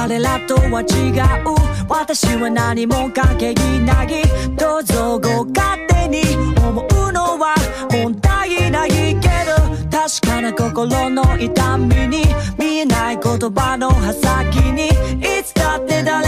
彼らとは違う。私は何も関係ない。どうぞご勝手に思うのは問題ないけど確かな心の痛みに見えない言葉の刃先に。いつだって誰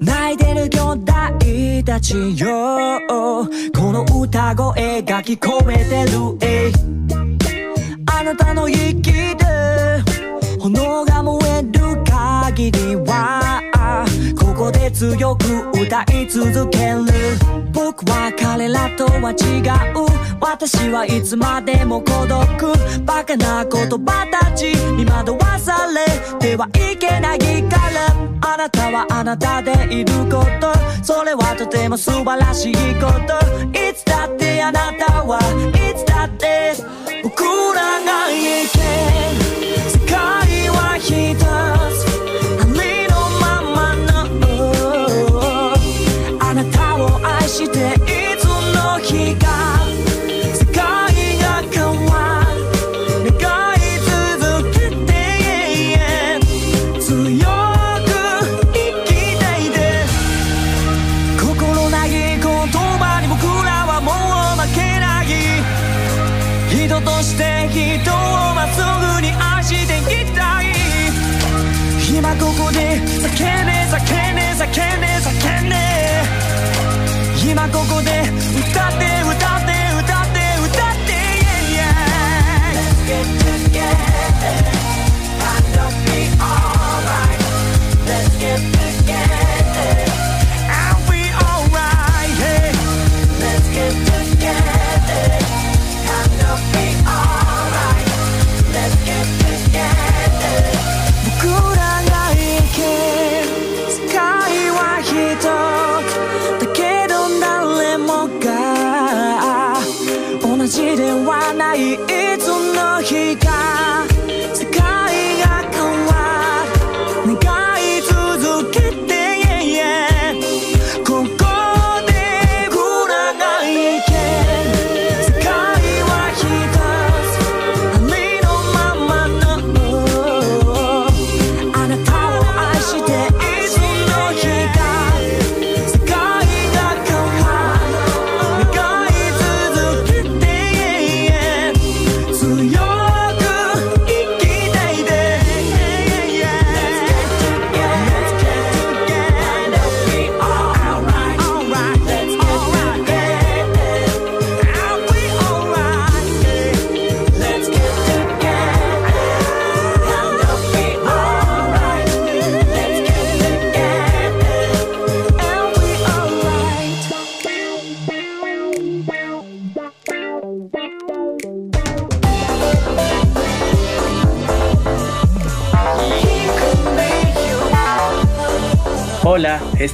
泣いてる兄弟たちよ。この歌声が聞こえてる。えあなたの息で炎が燃える限りは。ここで強く歌い続ける僕は彼らとは違う私はいつまでも孤独。バカな言葉たち。に惑わされ。てはいけないからあなたはあなたでいること。それはと。ても素晴らしいこと。いつだってあなたはいつだって僕らが生き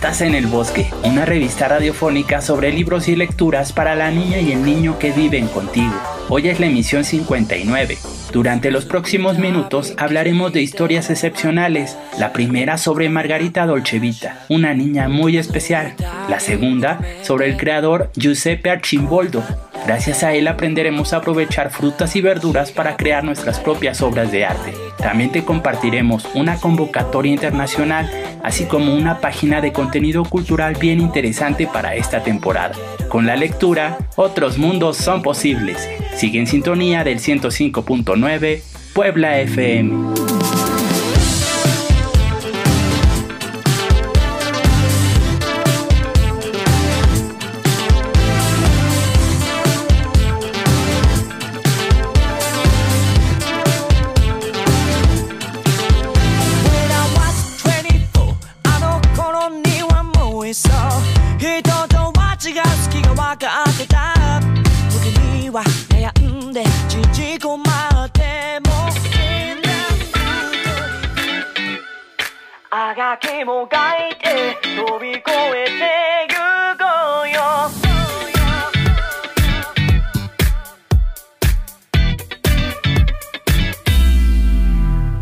Estás en El Bosque, una revista radiofónica sobre libros y lecturas para la niña y el niño que viven contigo. Hoy es la emisión 59. Durante los próximos minutos hablaremos de historias excepcionales. La primera sobre Margarita Dolcevita, una niña muy especial. La segunda sobre el creador Giuseppe Archimboldo. Gracias a él aprenderemos a aprovechar frutas y verduras para crear nuestras propias obras de arte. También te compartiremos una convocatoria internacional, así como una página de contenido cultural bien interesante para esta temporada. Con la lectura, otros mundos son posibles. Sigue en sintonía del 105.9 Puebla FM.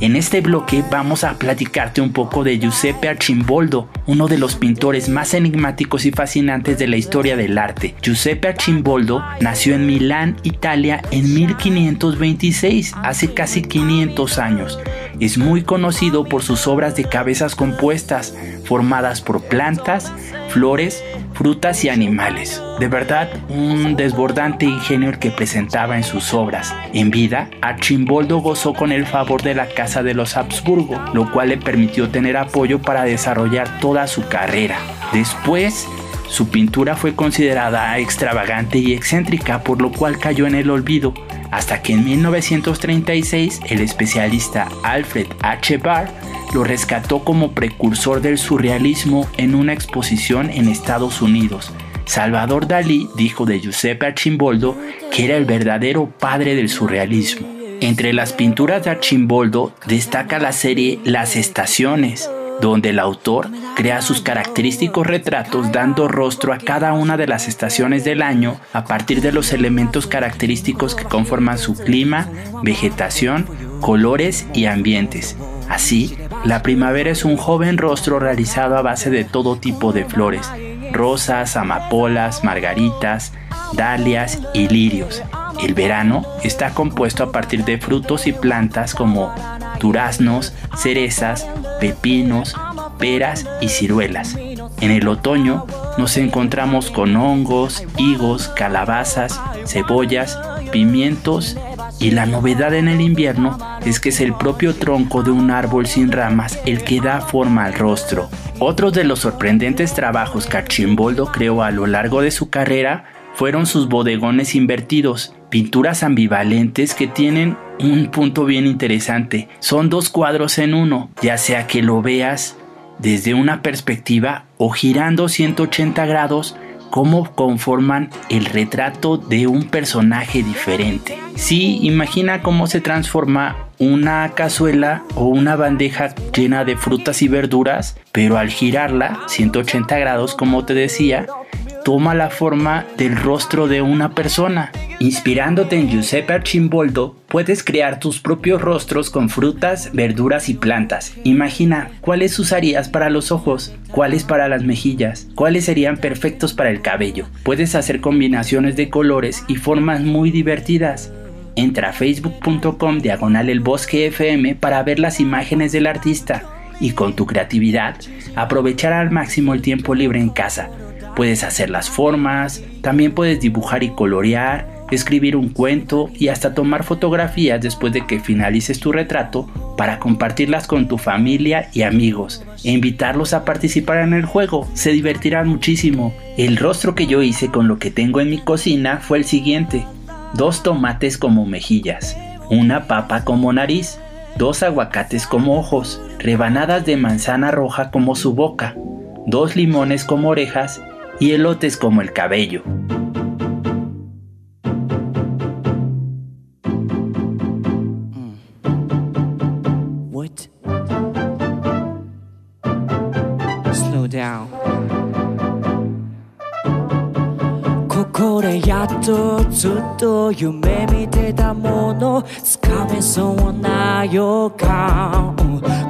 En este bloque vamos a platicarte un poco de Giuseppe Archimboldo, uno de los pintores más enigmáticos y fascinantes de la historia del arte. Giuseppe Archimboldo nació en Milán, Italia, en 1526, hace casi 500 años. Es muy conocido por sus obras de cabezas compuestas, formadas por plantas, flores, frutas y animales. De verdad, un desbordante ingenio el que presentaba en sus obras. En vida, Archimboldo gozó con el favor de la Casa de los Habsburgo, lo cual le permitió tener apoyo para desarrollar toda su carrera. Después, su pintura fue considerada extravagante y excéntrica, por lo cual cayó en el olvido, hasta que en 1936 el especialista Alfred H. Barr lo rescató como precursor del surrealismo en una exposición en Estados Unidos. Salvador Dalí dijo de Giuseppe Archimboldo que era el verdadero padre del surrealismo. Entre las pinturas de Archimboldo destaca la serie Las Estaciones, donde el autor crea sus característicos retratos dando rostro a cada una de las estaciones del año a partir de los elementos característicos que conforman su clima, vegetación, colores y ambientes. Así, la primavera es un joven rostro realizado a base de todo tipo de flores, rosas, amapolas, margaritas, dalias y lirios. El verano está compuesto a partir de frutos y plantas como duraznos, cerezas, pepinos, peras y ciruelas. En el otoño nos encontramos con hongos, higos, calabazas, cebollas, pimientos y la novedad en el invierno es que es el propio tronco de un árbol sin ramas el que da forma al rostro. Otros de los sorprendentes trabajos que Archimboldo creó a lo largo de su carrera fueron sus bodegones invertidos, pinturas ambivalentes que tienen un punto bien interesante. Son dos cuadros en uno, ya sea que lo veas desde una perspectiva o girando 180 grados cómo conforman el retrato de un personaje diferente. Sí, imagina cómo se transforma una cazuela o una bandeja llena de frutas y verduras, pero al girarla 180 grados, como te decía, toma la forma del rostro de una persona. Inspirándote en Giuseppe Archimboldo, puedes crear tus propios rostros con frutas, verduras y plantas. Imagina cuáles usarías para los ojos, cuáles para las mejillas, cuáles serían perfectos para el cabello. Puedes hacer combinaciones de colores y formas muy divertidas. Entra a facebook.com diagonal el bosque FM para ver las imágenes del artista y con tu creatividad aprovechar al máximo el tiempo libre en casa Puedes hacer las formas, también puedes dibujar y colorear, escribir un cuento y hasta tomar fotografías después de que finalices tu retrato para compartirlas con tu familia y amigos e invitarlos a participar en el juego. Se divertirán muchísimo. El rostro que yo hice con lo que tengo en mi cocina fue el siguiente. Dos tomates como mejillas, una papa como nariz, dos aguacates como ojos, rebanadas de manzana roja como su boca, dos limones como orejas y elotes como el cabello. とずっと夢見てたものつかめそうな予感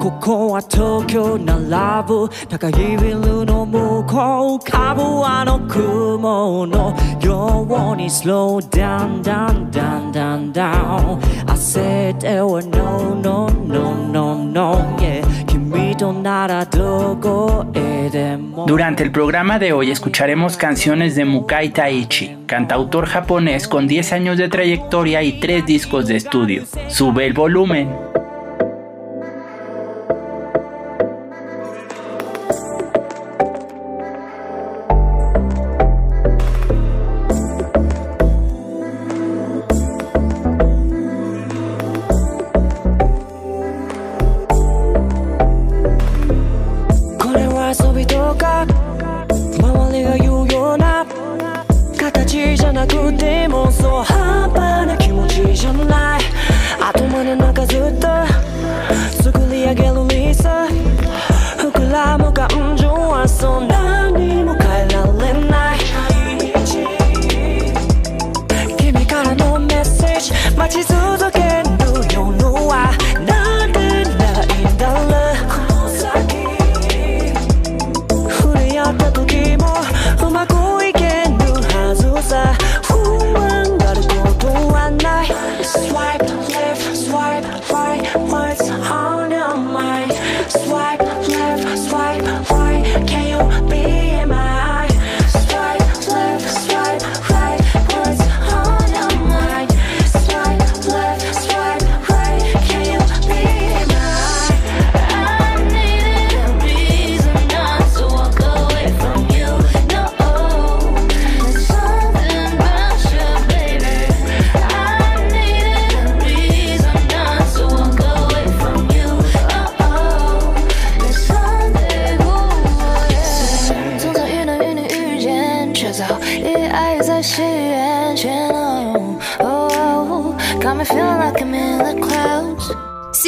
ここは東京なラブ高いビルの向こうカブはの雲のようにスローダウンダウンダウンダウンダウン焦っては no no no no no yeah Durante el programa de hoy escucharemos canciones de Mukai Taichi, cantautor japonés con 10 años de trayectoria y 3 discos de estudio. Sube el volumen.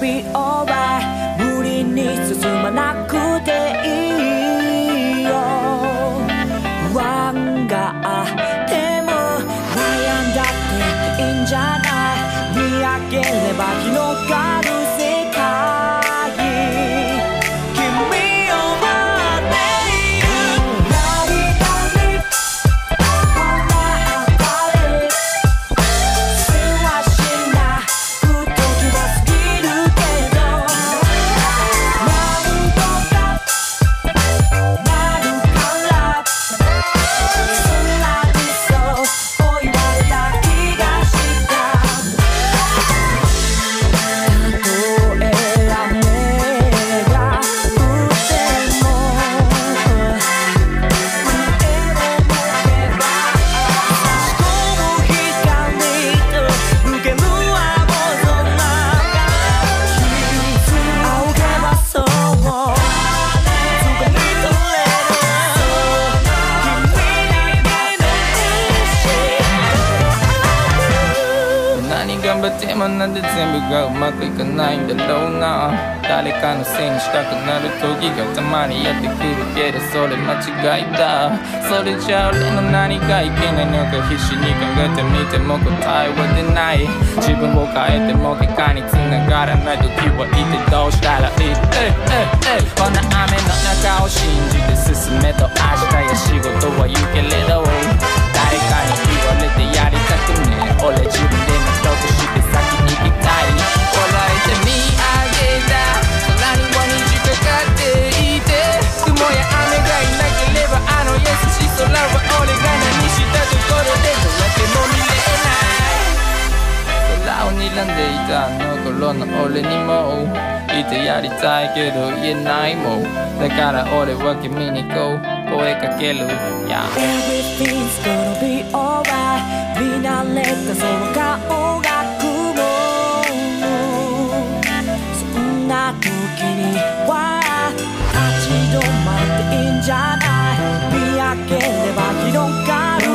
be alright 無理に進まなく必死に考えてみても答えは出ない。自分を変えてたあの頃の俺にもいてやりたいけど言えないもん。だから俺は君にこう声かける Yeah Everything's gonna be alright. 見慣れたその顔が雲そんな時には立ち止まっていいんじゃない。見上げれば広がる。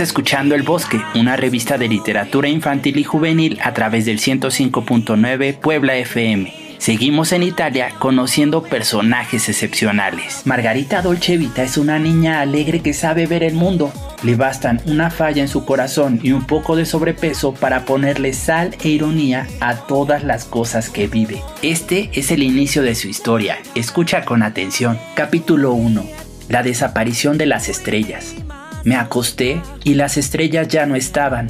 Escuchando El Bosque, una revista de literatura infantil y juvenil a través del 105.9 Puebla FM. Seguimos en Italia conociendo personajes excepcionales. Margarita Dolce Vita es una niña alegre que sabe ver el mundo. Le bastan una falla en su corazón y un poco de sobrepeso para ponerle sal e ironía a todas las cosas que vive. Este es el inicio de su historia. Escucha con atención. Capítulo 1. La desaparición de las estrellas. Me acosté y las estrellas ya no estaban.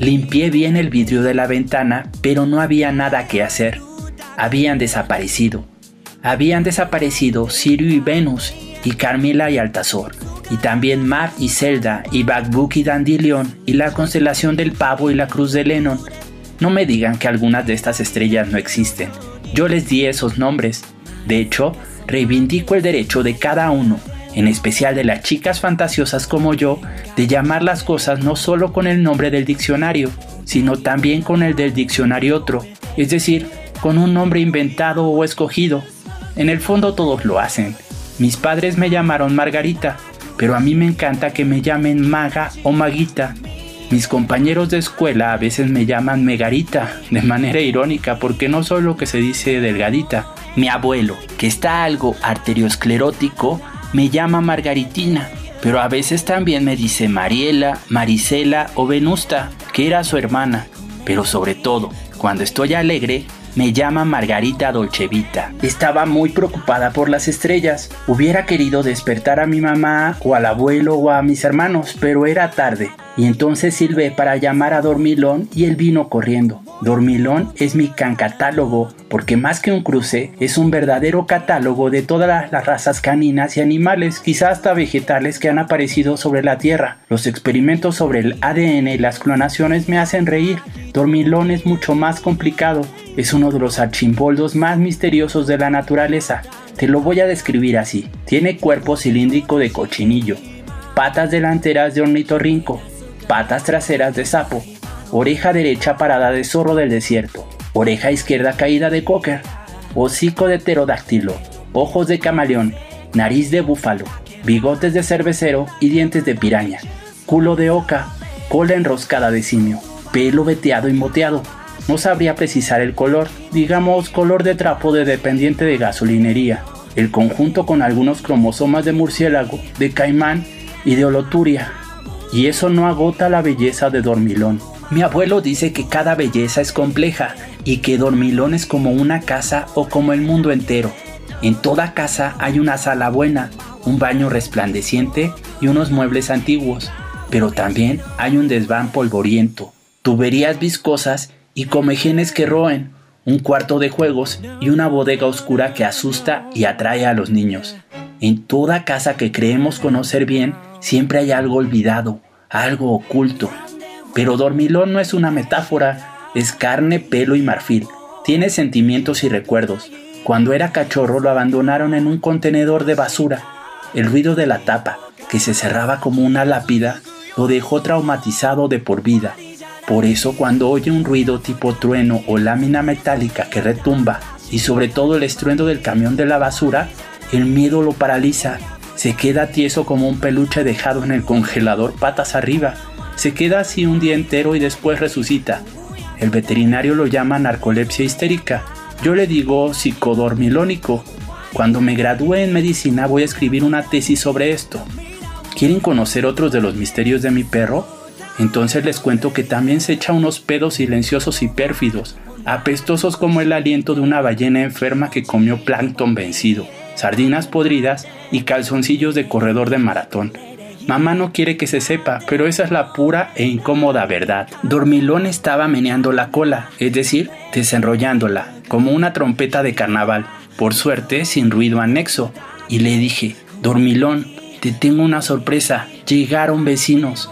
Limpié bien el vidrio de la ventana, pero no había nada que hacer. Habían desaparecido. Habían desaparecido Sirio y Venus, y Carmila y Altazor, y también Mar y Zelda, y Bacbuk y Dandelion, y la constelación del pavo y la cruz de Lennon. No me digan que algunas de estas estrellas no existen. Yo les di esos nombres. De hecho, reivindico el derecho de cada uno, en especial de las chicas fantasiosas como yo, de llamar las cosas no solo con el nombre del diccionario, sino también con el del diccionario otro, es decir, con un nombre inventado o escogido. En el fondo todos lo hacen. Mis padres me llamaron Margarita, pero a mí me encanta que me llamen Maga o Maguita. Mis compañeros de escuela a veces me llaman Megarita, de manera irónica, porque no soy lo que se dice delgadita. Mi abuelo, que está algo arteriosclerótico, me llama Margaritina, pero a veces también me dice Mariela, Marisela o Venusta, que era su hermana. Pero sobre todo, cuando estoy alegre, me llama Margarita Dolcevita. Estaba muy preocupada por las estrellas. Hubiera querido despertar a mi mamá o al abuelo o a mis hermanos, pero era tarde. Y entonces silbé para llamar a Dormilón y él vino corriendo. Dormilón es mi cancatálogo porque más que un cruce es un verdadero catálogo de todas las razas caninas y animales, quizás hasta vegetales que han aparecido sobre la Tierra. Los experimentos sobre el ADN y las clonaciones me hacen reír. Dormilón es mucho más complicado, es uno de los archimboldos más misteriosos de la naturaleza. Te lo voy a describir así. Tiene cuerpo cilíndrico de cochinillo, patas delanteras de ornitorrinco, patas traseras de sapo, oreja derecha parada de zorro del desierto, oreja izquierda caída de cocker, hocico de pterodáctilo, ojos de camaleón, nariz de búfalo, bigotes de cervecero y dientes de piraña, culo de oca, cola enroscada de simio, pelo veteado y moteado. No sabría precisar el color, digamos color de trapo de dependiente de gasolinería. El conjunto con algunos cromosomas de murciélago, de caimán y de holoturia, y eso no agota la belleza de Dormilón. Mi abuelo dice que cada belleza es compleja y que Dormilón es como una casa o como el mundo entero. En toda casa hay una sala buena, un baño resplandeciente y unos muebles antiguos, pero también hay un desván polvoriento, tuberías viscosas y comejenes que roen, un cuarto de juegos y una bodega oscura que asusta y atrae a los niños. En toda casa que creemos conocer bien, siempre hay algo olvidado, algo oculto. Pero Dormilón no es una metáfora, es carne, pelo y marfil. Tiene sentimientos y recuerdos. Cuando era cachorro lo abandonaron en un contenedor de basura. El ruido de la tapa, que se cerraba como una lápida, lo dejó traumatizado de por vida. Por eso cuando oye un ruido tipo trueno o lámina metálica que retumba, y sobre todo el estruendo del camión de la basura, el miedo lo paraliza se queda tieso como un peluche dejado en el congelador patas arriba. Se queda así un día entero y después resucita. El veterinario lo llama narcolepsia histérica. Yo le digo psicodormilónico. Cuando me gradúe en medicina voy a escribir una tesis sobre esto. ¿Quieren conocer otros de los misterios de mi perro? Entonces les cuento que también se echa unos pedos silenciosos y pérfidos, apestosos como el aliento de una ballena enferma que comió plancton vencido sardinas podridas y calzoncillos de corredor de maratón. Mamá no quiere que se sepa, pero esa es la pura e incómoda verdad. Dormilón estaba meneando la cola, es decir, desenrollándola, como una trompeta de carnaval, por suerte sin ruido anexo, y le dije, Dormilón, te tengo una sorpresa, llegaron vecinos.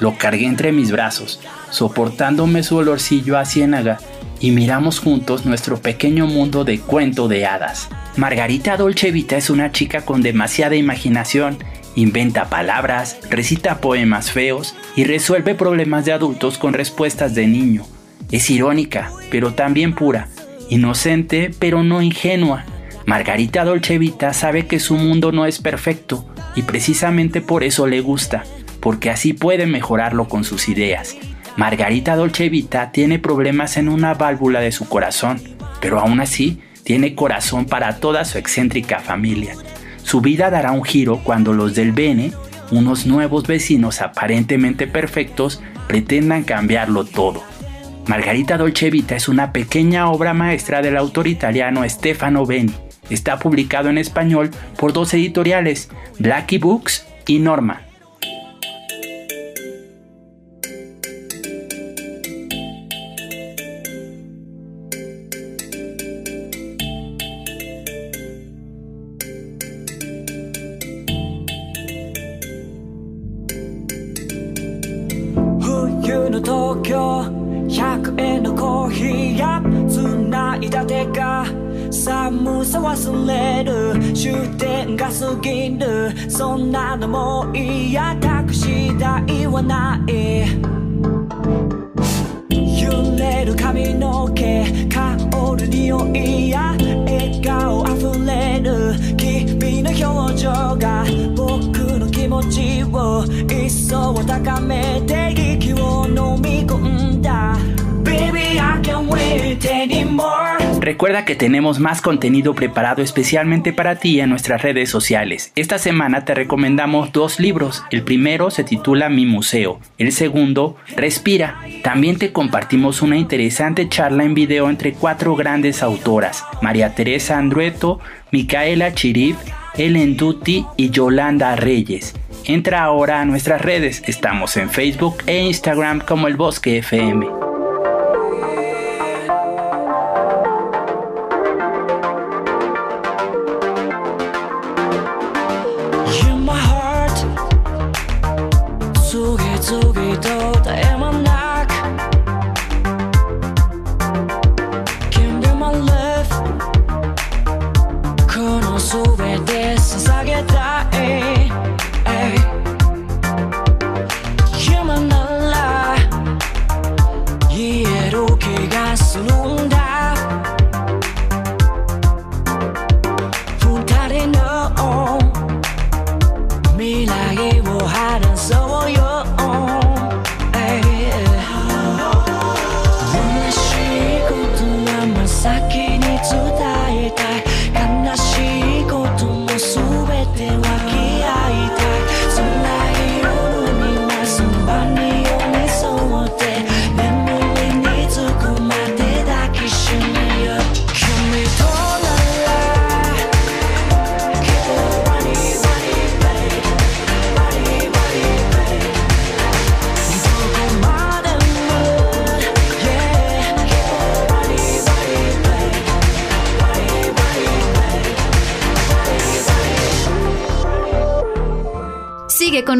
Lo cargué entre mis brazos, soportándome su olorcillo a ciénaga, y miramos juntos nuestro pequeño mundo de cuento de hadas. Margarita Dolcevita es una chica con demasiada imaginación, inventa palabras, recita poemas feos y resuelve problemas de adultos con respuestas de niño. Es irónica, pero también pura, inocente, pero no ingenua. Margarita Dolcevita sabe que su mundo no es perfecto y precisamente por eso le gusta, porque así puede mejorarlo con sus ideas. Margarita Dolcevita tiene problemas en una válvula de su corazón, pero aún así tiene corazón para toda su excéntrica familia. Su vida dará un giro cuando los del Bene, unos nuevos vecinos aparentemente perfectos, pretendan cambiarlo todo. Margarita Dolcevita es una pequeña obra maestra del autor italiano Stefano Beni. Está publicado en español por dos editoriales, Blackie Books y Norma. の東京100円のコーヒーや繋いだ手が寒さ忘れる。終点が過ぎる。そんなのもう嫌。タクシー代はない。揺れる髪の毛香る匂いや笑顔あふれる。君の表情が僕 気持ちを一層高めて息を飲み込んだ Baby, I can't wait anymore Recuerda que tenemos más contenido preparado especialmente para ti en nuestras redes sociales. Esta semana te recomendamos dos libros. El primero se titula Mi Museo. El segundo, Respira. También te compartimos una interesante charla en video entre cuatro grandes autoras, María Teresa Andrueto, Micaela Chirif, Ellen Duty y Yolanda Reyes. Entra ahora a nuestras redes, estamos en Facebook e Instagram como El Bosque FM.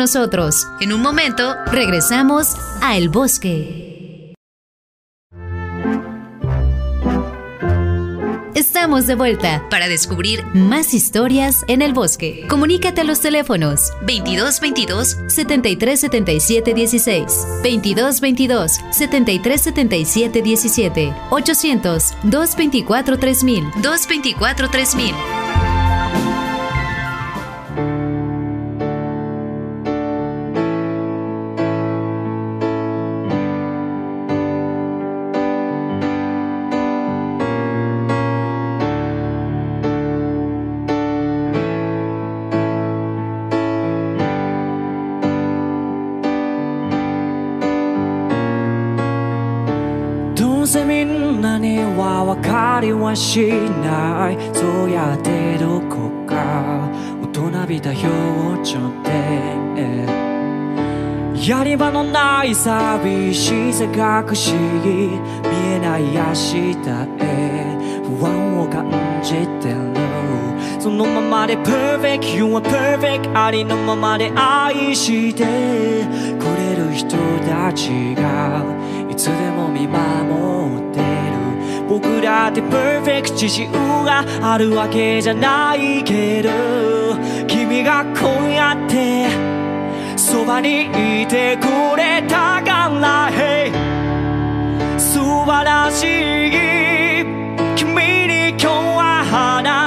Nosotros. En un momento regresamos a El Bosque. Estamos de vuelta para descubrir más historias en el bosque. Comunícate a los teléfonos 2222 7377 16, 2222 7377 17, 800 224 3000, 224 3000. 何は分かりはしない。そうやってどこか。大人びた表情でやり場のない寂しさ隠し見えない明日へ。不安を感じてる。そのままで perfect You are perfect ありのままで愛して。くれる人たちがいつでも見守って僕だってパーフェクト自信があるわけじゃないけど君がこうやってそばにいてくれたから、hey、素晴らしい。君に今日は花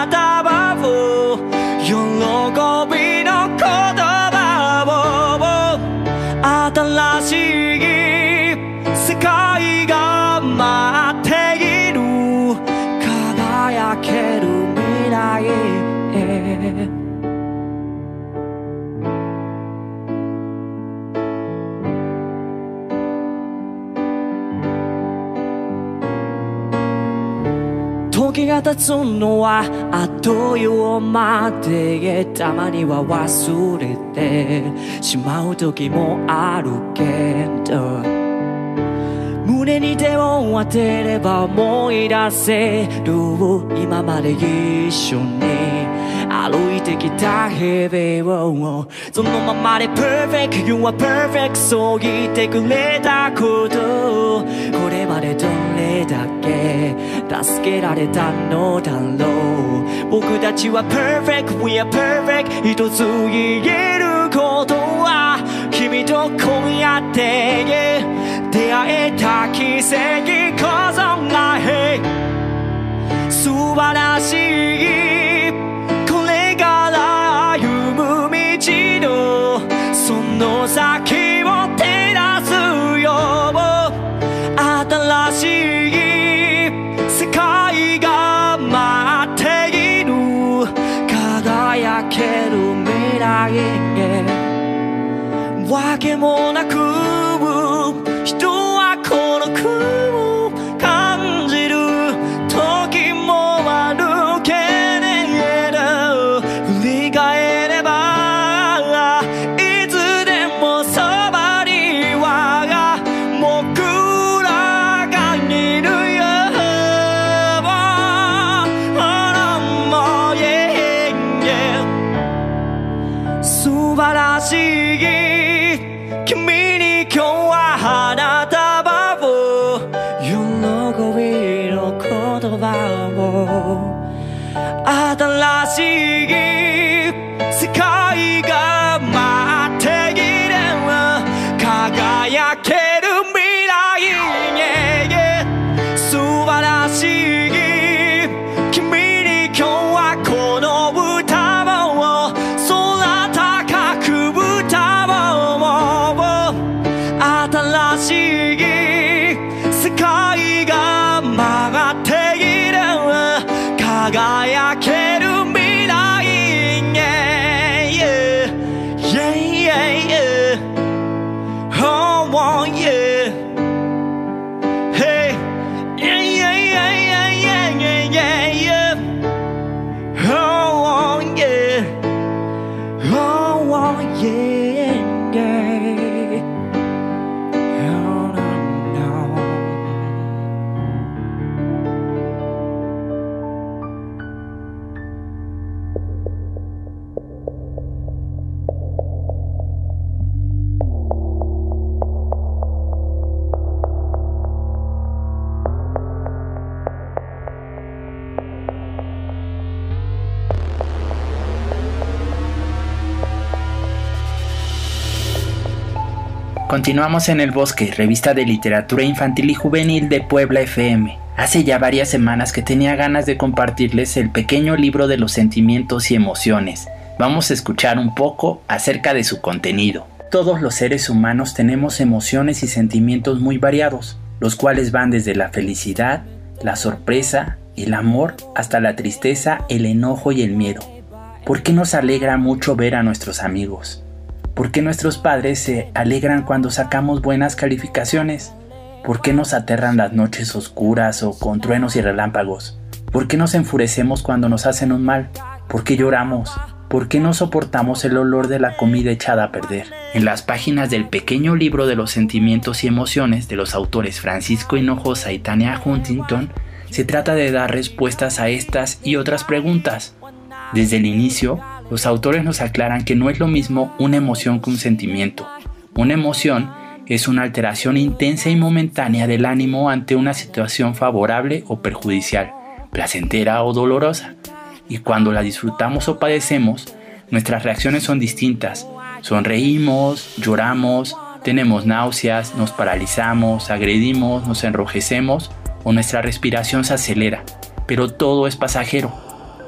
が経つのはあっという間でたまには忘れてしまう時もあるけど。胸に手を当てれば思い出せる今まで一緒に歩いてきた日々をそのままで Perfect You are perfect そう言ってくれたことこれまでどれだけ助けられたのだろう僕たちは Perfect We are perfect 一つ言えることは君と今夜って出会えた奇跡こそが素晴らしいのその先を照らすよ。う新しい世界が待っている。輝ける未来へ。わけもなく Continuamos en El Bosque, revista de literatura infantil y juvenil de Puebla FM. Hace ya varias semanas que tenía ganas de compartirles el pequeño libro de los sentimientos y emociones. Vamos a escuchar un poco acerca de su contenido. Todos los seres humanos tenemos emociones y sentimientos muy variados, los cuales van desde la felicidad, la sorpresa, el amor, hasta la tristeza, el enojo y el miedo. ¿Por qué nos alegra mucho ver a nuestros amigos? ¿Por qué nuestros padres se alegran cuando sacamos buenas calificaciones? ¿Por qué nos aterran las noches oscuras o con truenos y relámpagos? ¿Por qué nos enfurecemos cuando nos hacen un mal? ¿Por qué lloramos? ¿Por qué no soportamos el olor de la comida echada a perder? En las páginas del pequeño libro de los sentimientos y emociones de los autores Francisco Hinojosa y Tania Huntington, se trata de dar respuestas a estas y otras preguntas. Desde el inicio, los autores nos aclaran que no es lo mismo una emoción que un sentimiento. Una emoción es una alteración intensa y momentánea del ánimo ante una situación favorable o perjudicial, placentera o dolorosa. Y cuando la disfrutamos o padecemos, nuestras reacciones son distintas. Sonreímos, lloramos, tenemos náuseas, nos paralizamos, agredimos, nos enrojecemos o nuestra respiración se acelera. Pero todo es pasajero.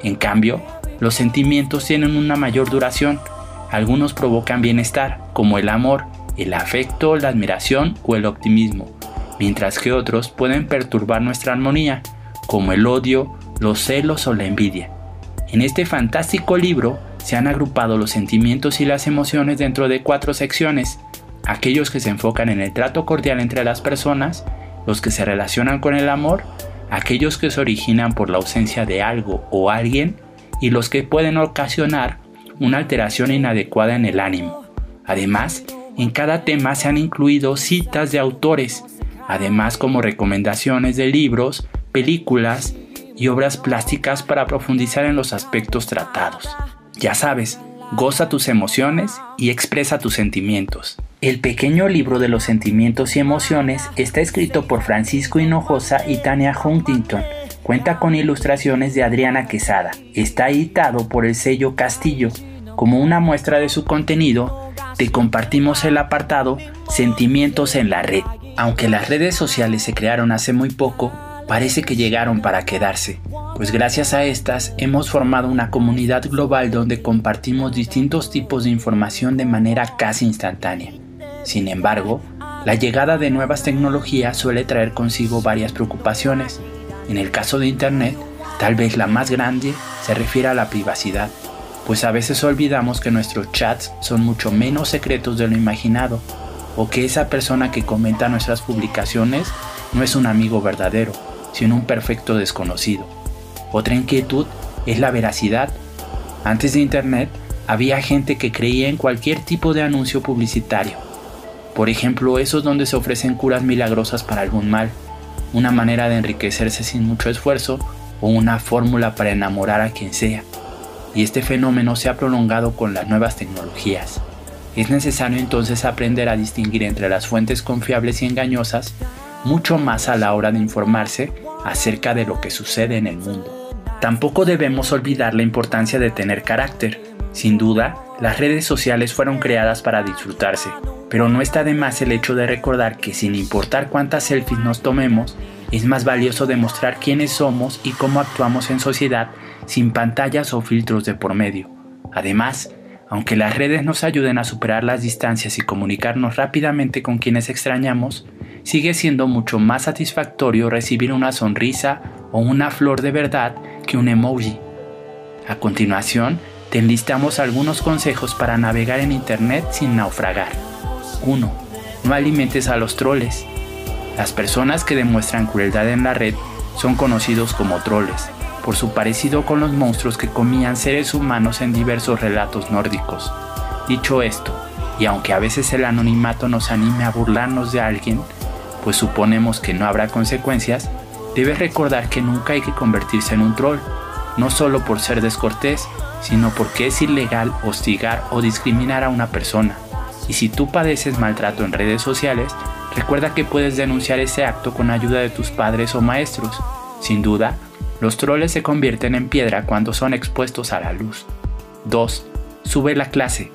En cambio, los sentimientos tienen una mayor duración. Algunos provocan bienestar, como el amor, el afecto, la admiración o el optimismo, mientras que otros pueden perturbar nuestra armonía, como el odio, los celos o la envidia. En este fantástico libro se han agrupado los sentimientos y las emociones dentro de cuatro secciones, aquellos que se enfocan en el trato cordial entre las personas, los que se relacionan con el amor, aquellos que se originan por la ausencia de algo o alguien, y los que pueden ocasionar una alteración inadecuada en el ánimo. Además, en cada tema se han incluido citas de autores, además como recomendaciones de libros, películas y obras plásticas para profundizar en los aspectos tratados. Ya sabes, goza tus emociones y expresa tus sentimientos. El pequeño libro de los sentimientos y emociones está escrito por Francisco Hinojosa y Tania Huntington Cuenta con ilustraciones de Adriana Quesada. Está editado por el sello Castillo. Como una muestra de su contenido, te compartimos el apartado Sentimientos en la red. Aunque las redes sociales se crearon hace muy poco, parece que llegaron para quedarse, pues gracias a estas hemos formado una comunidad global donde compartimos distintos tipos de información de manera casi instantánea. Sin embargo, la llegada de nuevas tecnologías suele traer consigo varias preocupaciones, en el caso de Internet, tal vez la más grande se refiere a la privacidad, pues a veces olvidamos que nuestros chats son mucho menos secretos de lo imaginado, o que esa persona que comenta nuestras publicaciones no es un amigo verdadero, sino un perfecto desconocido. Otra inquietud es la veracidad. Antes de Internet había gente que creía en cualquier tipo de anuncio publicitario. Por ejemplo, esos donde se ofrecen curas milagrosas para algún mal una manera de enriquecerse sin mucho esfuerzo o una fórmula para enamorar a quien sea. Y este fenómeno se ha prolongado con las nuevas tecnologías. Es necesario entonces aprender a distinguir entre las fuentes confiables y engañosas, mucho más a la hora de informarse acerca de lo que sucede en el mundo. Tampoco debemos olvidar la importancia de tener carácter. Sin duda, las redes sociales fueron creadas para disfrutarse, pero no está de más el hecho de recordar que sin importar cuántas selfies nos tomemos, es más valioso demostrar quiénes somos y cómo actuamos en sociedad sin pantallas o filtros de por medio. Además, aunque las redes nos ayuden a superar las distancias y comunicarnos rápidamente con quienes extrañamos, sigue siendo mucho más satisfactorio recibir una sonrisa o una flor de verdad que un emoji. A continuación, te enlistamos algunos consejos para navegar en Internet sin naufragar. 1. No alimentes a los troles. Las personas que demuestran crueldad en la red son conocidos como troles, por su parecido con los monstruos que comían seres humanos en diversos relatos nórdicos. Dicho esto, y aunque a veces el anonimato nos anime a burlarnos de alguien, pues suponemos que no habrá consecuencias, debes recordar que nunca hay que convertirse en un troll, no solo por ser descortés, sino porque es ilegal hostigar o discriminar a una persona. Y si tú padeces maltrato en redes sociales, recuerda que puedes denunciar ese acto con ayuda de tus padres o maestros. Sin duda, los troles se convierten en piedra cuando son expuestos a la luz. 2. Sube la clase.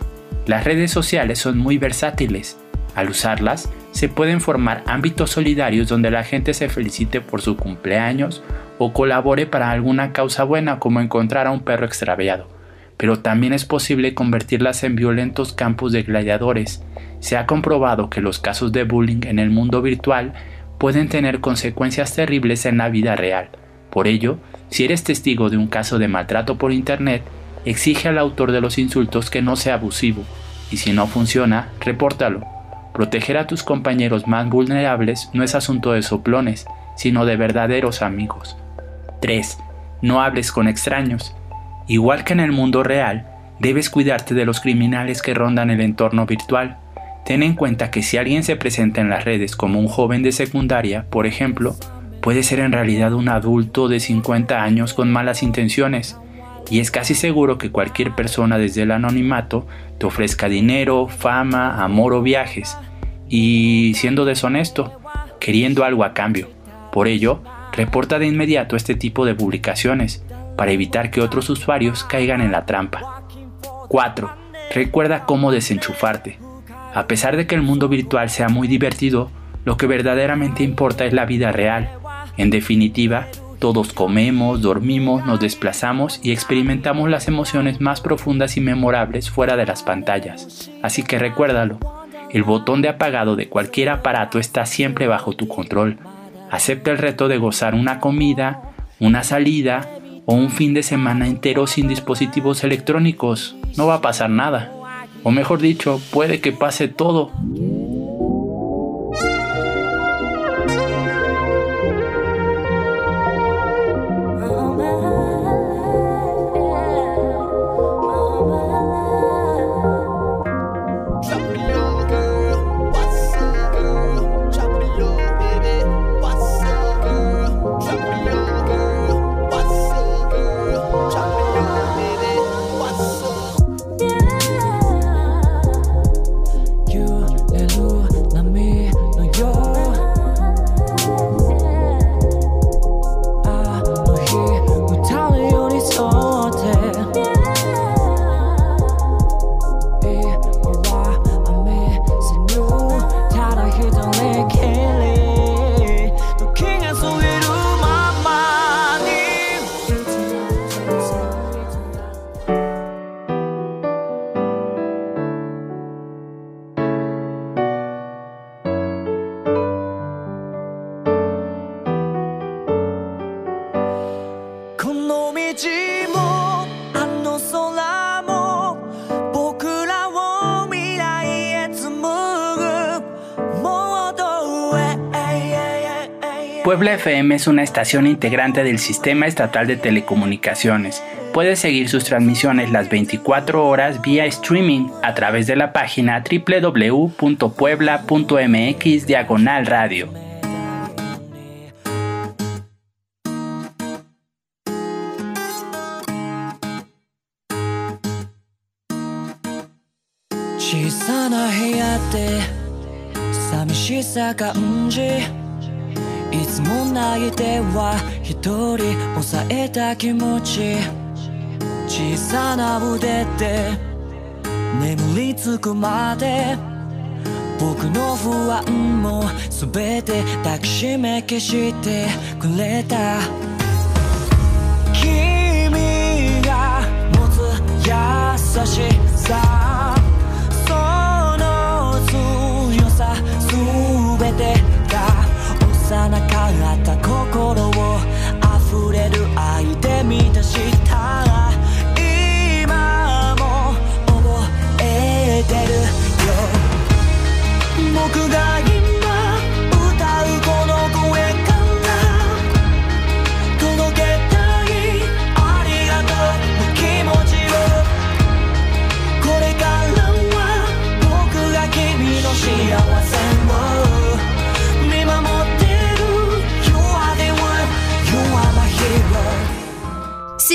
Las redes sociales son muy versátiles. Al usarlas, se pueden formar ámbitos solidarios donde la gente se felicite por su cumpleaños o colabore para alguna causa buena como encontrar a un perro extraviado. Pero también es posible convertirlas en violentos campos de gladiadores. Se ha comprobado que los casos de bullying en el mundo virtual pueden tener consecuencias terribles en la vida real. Por ello, si eres testigo de un caso de maltrato por Internet, exige al autor de los insultos que no sea abusivo, y si no funciona, repórtalo. Proteger a tus compañeros más vulnerables no es asunto de soplones, sino de verdaderos amigos. 3. No hables con extraños. Igual que en el mundo real, debes cuidarte de los criminales que rondan el entorno virtual. Ten en cuenta que si alguien se presenta en las redes como un joven de secundaria, por ejemplo, puede ser en realidad un adulto de 50 años con malas intenciones, y es casi seguro que cualquier persona desde el anonimato te ofrezca dinero, fama, amor o viajes, y siendo deshonesto, queriendo algo a cambio. Por ello, reporta de inmediato este tipo de publicaciones, para evitar que otros usuarios caigan en la trampa. 4. Recuerda cómo desenchufarte. A pesar de que el mundo virtual sea muy divertido, lo que verdaderamente importa es la vida real en definitiva, todos comemos, dormimos, nos desplazamos y experimentamos las emociones más profundas y memorables fuera de las pantallas. Así que recuérdalo, el botón de apagado de cualquier aparato está siempre bajo tu control. Acepta el reto de gozar una comida, una salida o un fin de semana entero sin dispositivos electrónicos. No va a pasar nada. O mejor dicho, puede que pase todo. FM es una estación integrante del Sistema Estatal de Telecomunicaciones. Puedes seguir sus transmisiones las 24 horas vía streaming a través de la página www.puebla.mx diagonal radio. いつも泣いては一人抑えた気持ち。小さな腕で眠りつくまで。僕の不安も全て抱きしめ消してくれた。君が持つ優しさ。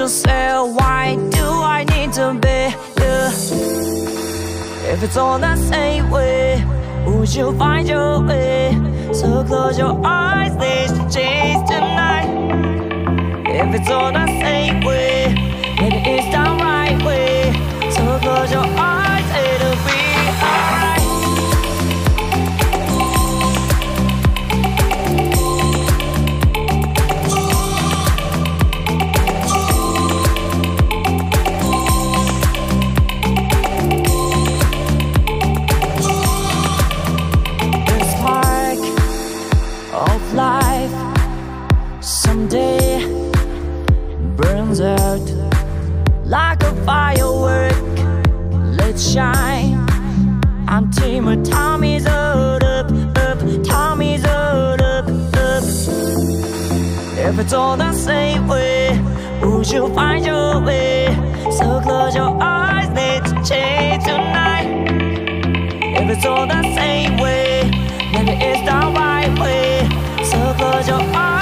Not yourself? Why do I need to be you? If it's all the same way, would you find your way? So close your eyes, let's change tonight. If it's all the same way, maybe it's the right way. So close your eyes, shine my time is up, up, time is up, up, up. If it's all the same way, would you find your way? So close your eyes, let's change tonight. If it's all the same way, maybe it's the right way. So close your eyes,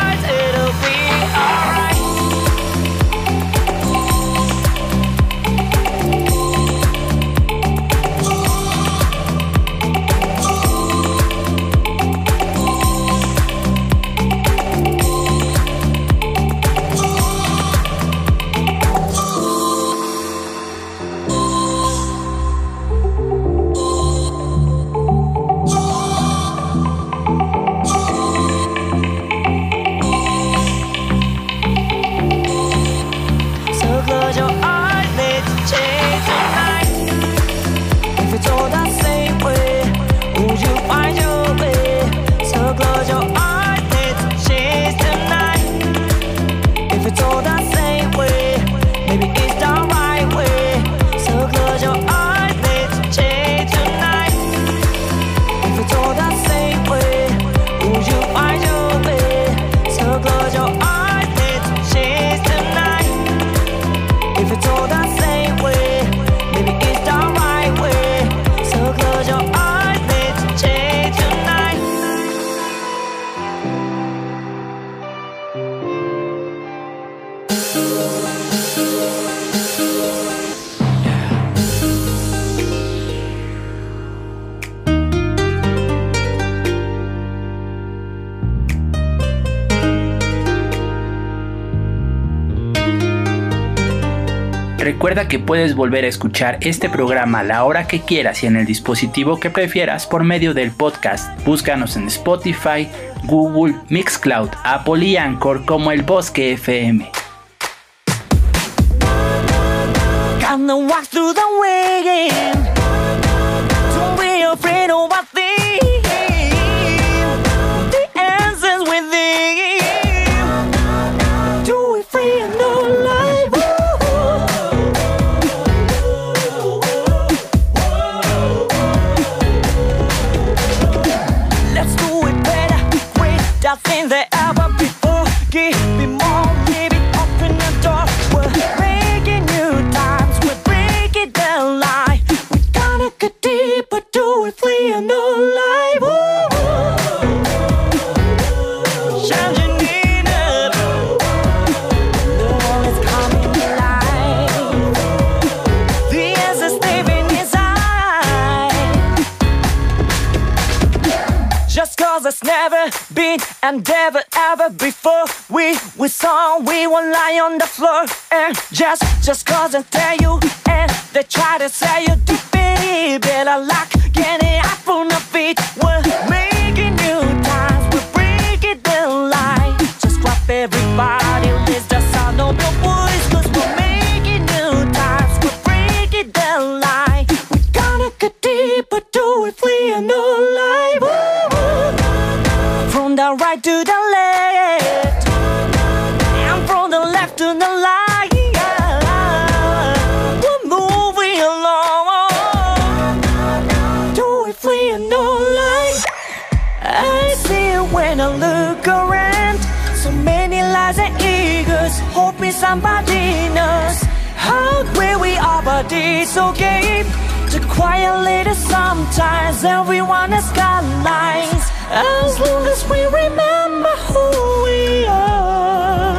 Recuerda que puedes volver a escuchar este programa a la hora que quieras y en el dispositivo que prefieras por medio del podcast. Búscanos en Spotify, Google, Mixcloud, Apple y Anchor como El Bosque FM. Floor and just just cause I tell you and they try to say you somebody knows how great we are but it's okay to a little sometimes. Everyone has got lines. As long as we remember who we are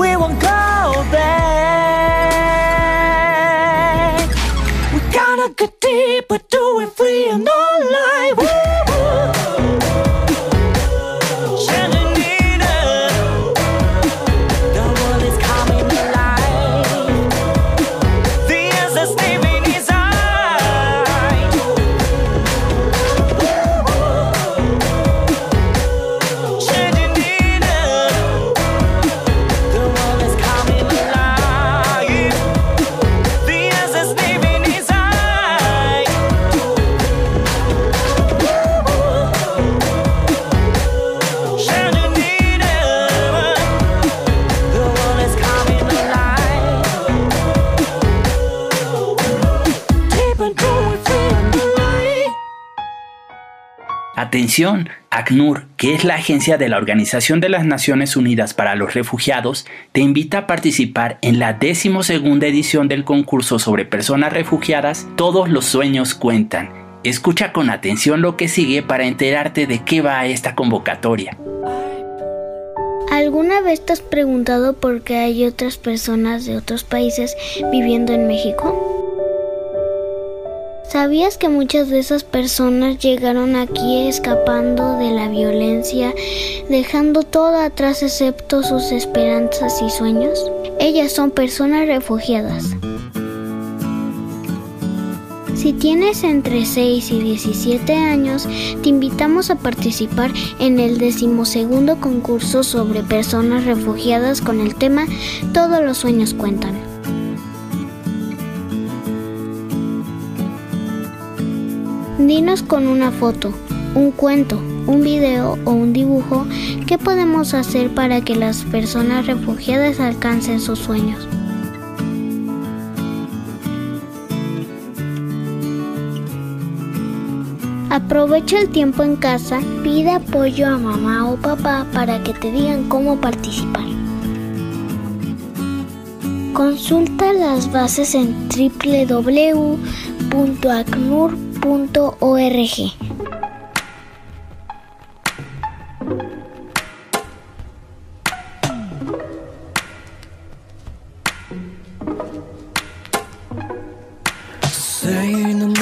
we won't go back. We gotta get deeper do it free and alive Atención, ACNUR, que es la agencia de la Organización de las Naciones Unidas para los Refugiados, te invita a participar en la decimosegunda edición del concurso sobre personas refugiadas Todos los sueños cuentan. Escucha con atención lo que sigue para enterarte de qué va esta convocatoria. ¿Alguna vez te has preguntado por qué hay otras personas de otros países viviendo en México? ¿Sabías que muchas de esas personas llegaron aquí escapando de la violencia, dejando todo atrás excepto sus esperanzas y sueños? Ellas son personas refugiadas. Si tienes entre 6 y 17 años, te invitamos a participar en el decimosegundo concurso sobre personas refugiadas con el tema Todos los sueños cuentan. Dinos con una foto, un cuento, un video o un dibujo qué podemos hacer para que las personas refugiadas alcancen sus sueños. Aprovecha el tiempo en casa, pide apoyo a mamá o papá para que te digan cómo participar. Consulta las bases en www.acnur.org.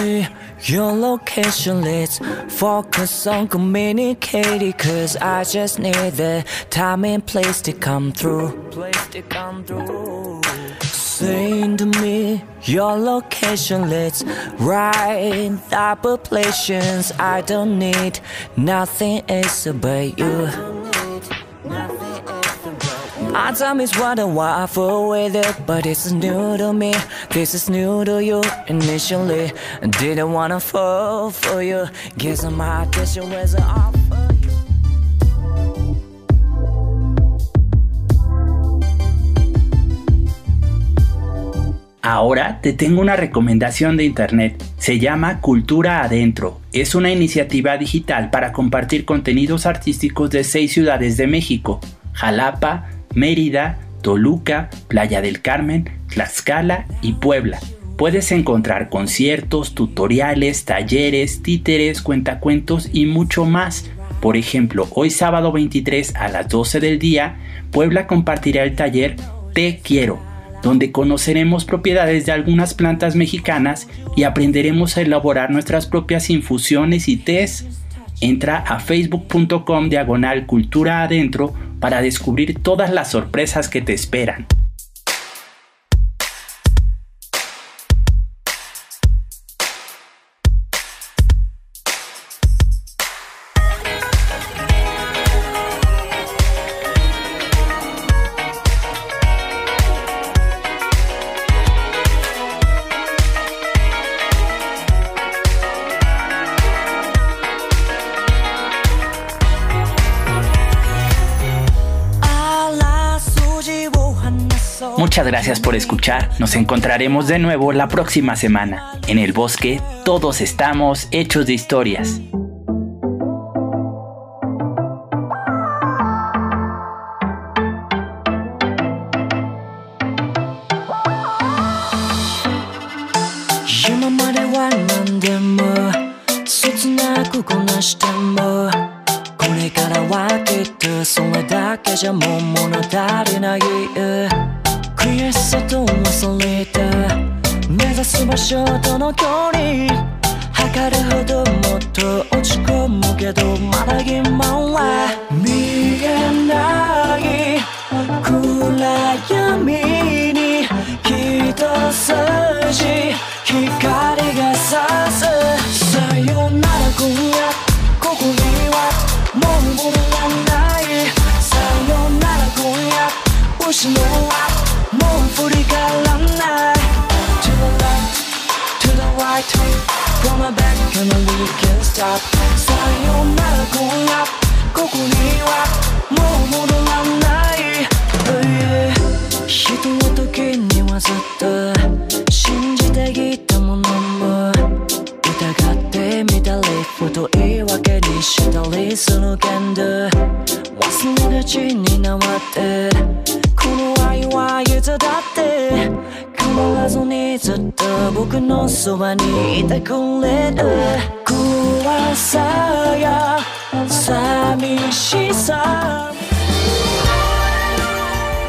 Me your location, let's focus on communicating. Cause I just need the time and place to come through. Place to come through. Explain to me your location. Let's write applications. I don't need nothing else about you. I time is wondering why I fall with it, but it's new to me. This is new to you. Initially, didn't wanna fall for you. Guess my attention was an offer. Ahora te tengo una recomendación de internet. Se llama Cultura Adentro. Es una iniciativa digital para compartir contenidos artísticos de seis ciudades de México. Jalapa, Mérida, Toluca, Playa del Carmen, Tlaxcala y Puebla. Puedes encontrar conciertos, tutoriales, talleres, títeres, cuentacuentos y mucho más. Por ejemplo, hoy sábado 23 a las 12 del día, Puebla compartirá el taller Te Quiero donde conoceremos propiedades de algunas plantas mexicanas y aprenderemos a elaborar nuestras propias infusiones y tés. Entra a facebook.com diagonal cultura adentro para descubrir todas las sorpresas que te esperan. Muchas gracias por escuchar. Nos encontraremos de nuevo la próxima semana. En el bosque todos estamos hechos de historias.「それだけじゃもう物足りない」悔しさと恐れた。目指す場所との距離測るほどもっと落ち込むけどまだ疑問は。見えない。暗闇に一筋光が差す。さよなら今夜。ここにはもう戻らない。さよなら今夜。失う振り返らない To the left, to the right Go my back and I really can't stop さよならこんなここにはもう戻らない、yeah、人の時にはずっと信じてきたものも疑ってみたりふと言い訳にしたりするけんで忘れがちになってこの愛はいつだって変わらずにずっと僕のそばにいてくれる。怖さや寂しさ